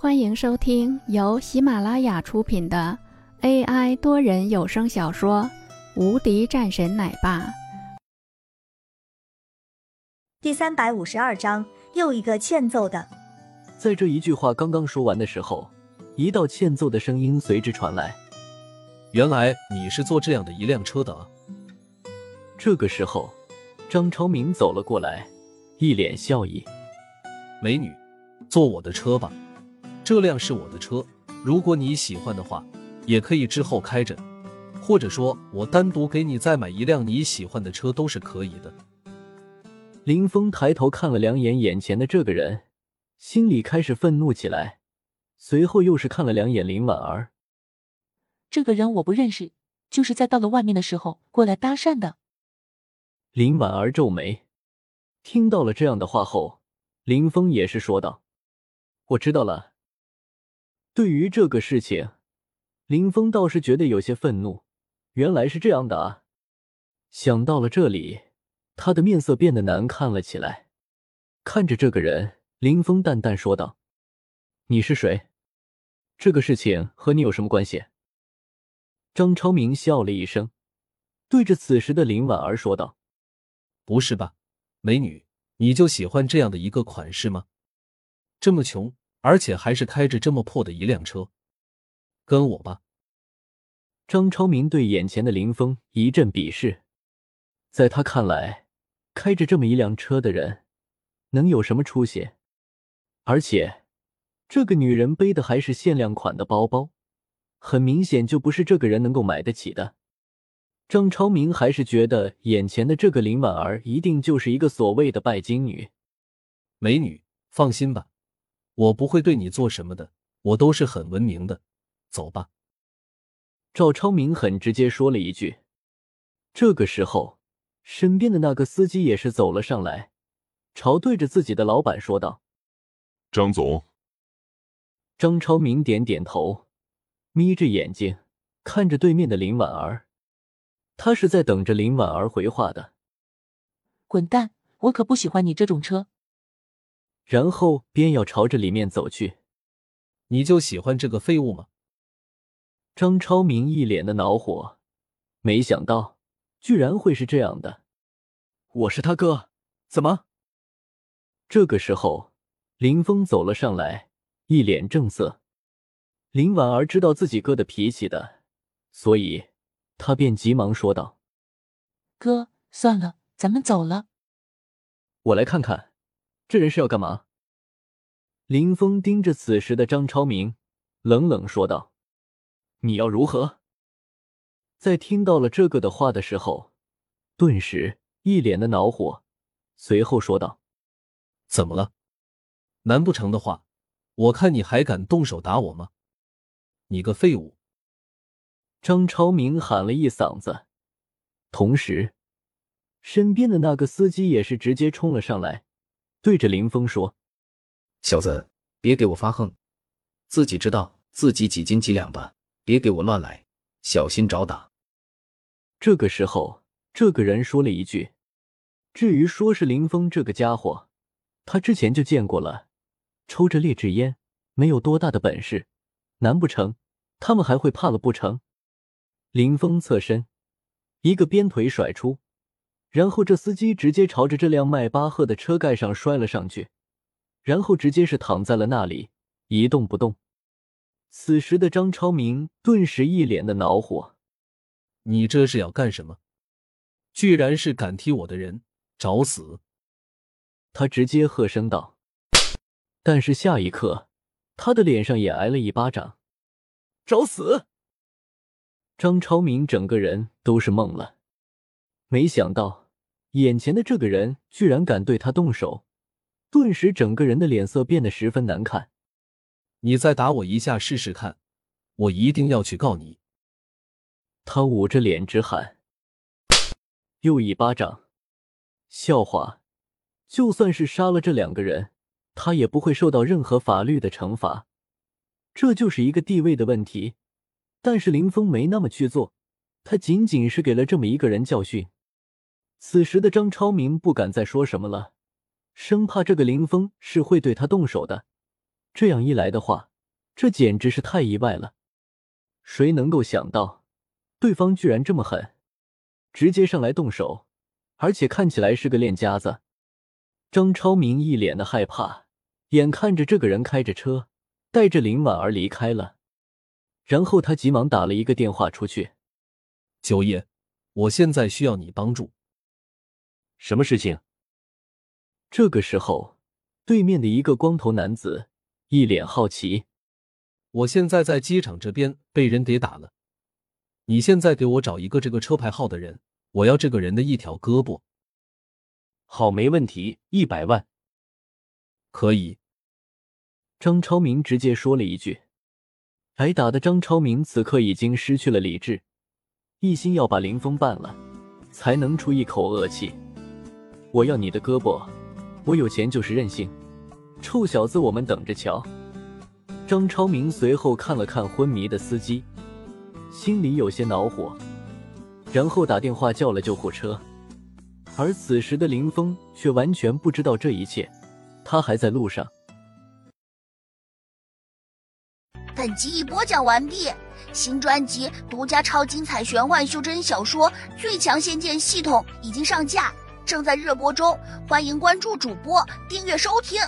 欢迎收听由喜马拉雅出品的 AI 多人有声小说《无敌战神奶爸》第三百五十二章，又一个欠揍的。在这一句话刚刚说完的时候，一道欠揍的声音随之传来。原来你是坐这样的一辆车的啊！这个时候，张超明走了过来，一脸笑意：“美女，坐我的车吧。”这辆是我的车，如果你喜欢的话，也可以之后开着，或者说我单独给你再买一辆你喜欢的车都是可以的。林峰抬头看了两眼眼前的这个人，心里开始愤怒起来，随后又是看了两眼林婉儿。这个人我不认识，就是在到了外面的时候过来搭讪的。林婉儿皱眉，听到了这样的话后，林峰也是说道：“我知道了。”对于这个事情，林峰倒是觉得有些愤怒。原来是这样的啊！想到了这里，他的面色变得难看了起来。看着这个人，林峰淡淡说道：“你是谁？这个事情和你有什么关系？”张超明笑了一声，对着此时的林婉儿说道：“不是吧，美女，你就喜欢这样的一个款式吗？这么穷。”而且还是开着这么破的一辆车，跟我吧。张超明对眼前的林峰一阵鄙视，在他看来，开着这么一辆车的人能有什么出息？而且，这个女人背的还是限量款的包包，很明显就不是这个人能够买得起的。张超明还是觉得眼前的这个林婉儿一定就是一个所谓的拜金女。美女，放心吧。我不会对你做什么的，我都是很文明的。走吧。赵超明很直接说了一句。这个时候，身边的那个司机也是走了上来，朝对着自己的老板说道：“张总。”张超明点点头，眯着眼睛看着对面的林婉儿，他是在等着林婉儿回话的。滚蛋！我可不喜欢你这种车。然后便要朝着里面走去，你就喜欢这个废物吗？张超明一脸的恼火，没想到居然会是这样的。我是他哥，怎么？这个时候，林峰走了上来，一脸正色。林婉儿知道自己哥的脾气的，所以他便急忙说道：“哥，算了，咱们走了。我来看看。”这人是要干嘛？林峰盯着此时的张超明，冷冷说道：“你要如何？”在听到了这个的话的时候，顿时一脸的恼火，随后说道：“怎么了？难不成的话，我看你还敢动手打我吗？你个废物！”张超明喊了一嗓子，同时，身边的那个司机也是直接冲了上来。对着林峰说：“小子，别给我发横，自己知道自己几斤几两吧，别给我乱来，小心找打。”这个时候，这个人说了一句：“至于说是林峰这个家伙，他之前就见过了，抽着劣质烟，没有多大的本事，难不成他们还会怕了不成？”林峰侧身，一个鞭腿甩出。然后这司机直接朝着这辆迈巴赫的车盖上摔了上去，然后直接是躺在了那里一动不动。此时的张超明顿时一脸的恼火：“你这是要干什么？居然是敢踢我的人，找死！”他直接喝声道。但是下一刻，他的脸上也挨了一巴掌：“找死！”张超明整个人都是懵了。没想到，眼前的这个人居然敢对他动手，顿时整个人的脸色变得十分难看。你再打我一下试试看，我一定要去告你！他捂着脸直喊。又一巴掌，笑话！就算是杀了这两个人，他也不会受到任何法律的惩罚。这就是一个地位的问题。但是林峰没那么去做，他仅仅是给了这么一个人教训。此时的张超明不敢再说什么了，生怕这个林峰是会对他动手的，这样一来的话，这简直是太意外了。谁能够想到，对方居然这么狠，直接上来动手，而且看起来是个练家子。张超明一脸的害怕，眼看着这个人开着车带着林婉儿离开了，然后他急忙打了一个电话出去：“九爷，我现在需要你帮助。什么事情？”这个时候，对面的一个光头男子一脸好奇：“我现在在机场这边被人给打了，你现在给我找一个这个车牌号的人，我要这个人的一条胳膊。”好，没问题，一百万，可以。张超明直接说了一句。挨打的张超明此刻已经失去了理智，一心要把林峰办了，才能出一口恶气。我要你的胳膊。我有钱就是任性，臭小子，我们等着瞧！张超明随后看了看昏迷的司机，心里有些恼火，然后打电话叫了救护车。而此时的林峰却完全不知道这一切，他还在路上。本集已播讲完毕，新专辑独家超精彩玄幻修真小说《最强仙剑系统》已经上架。正在热播中，欢迎关注主播，订阅收听。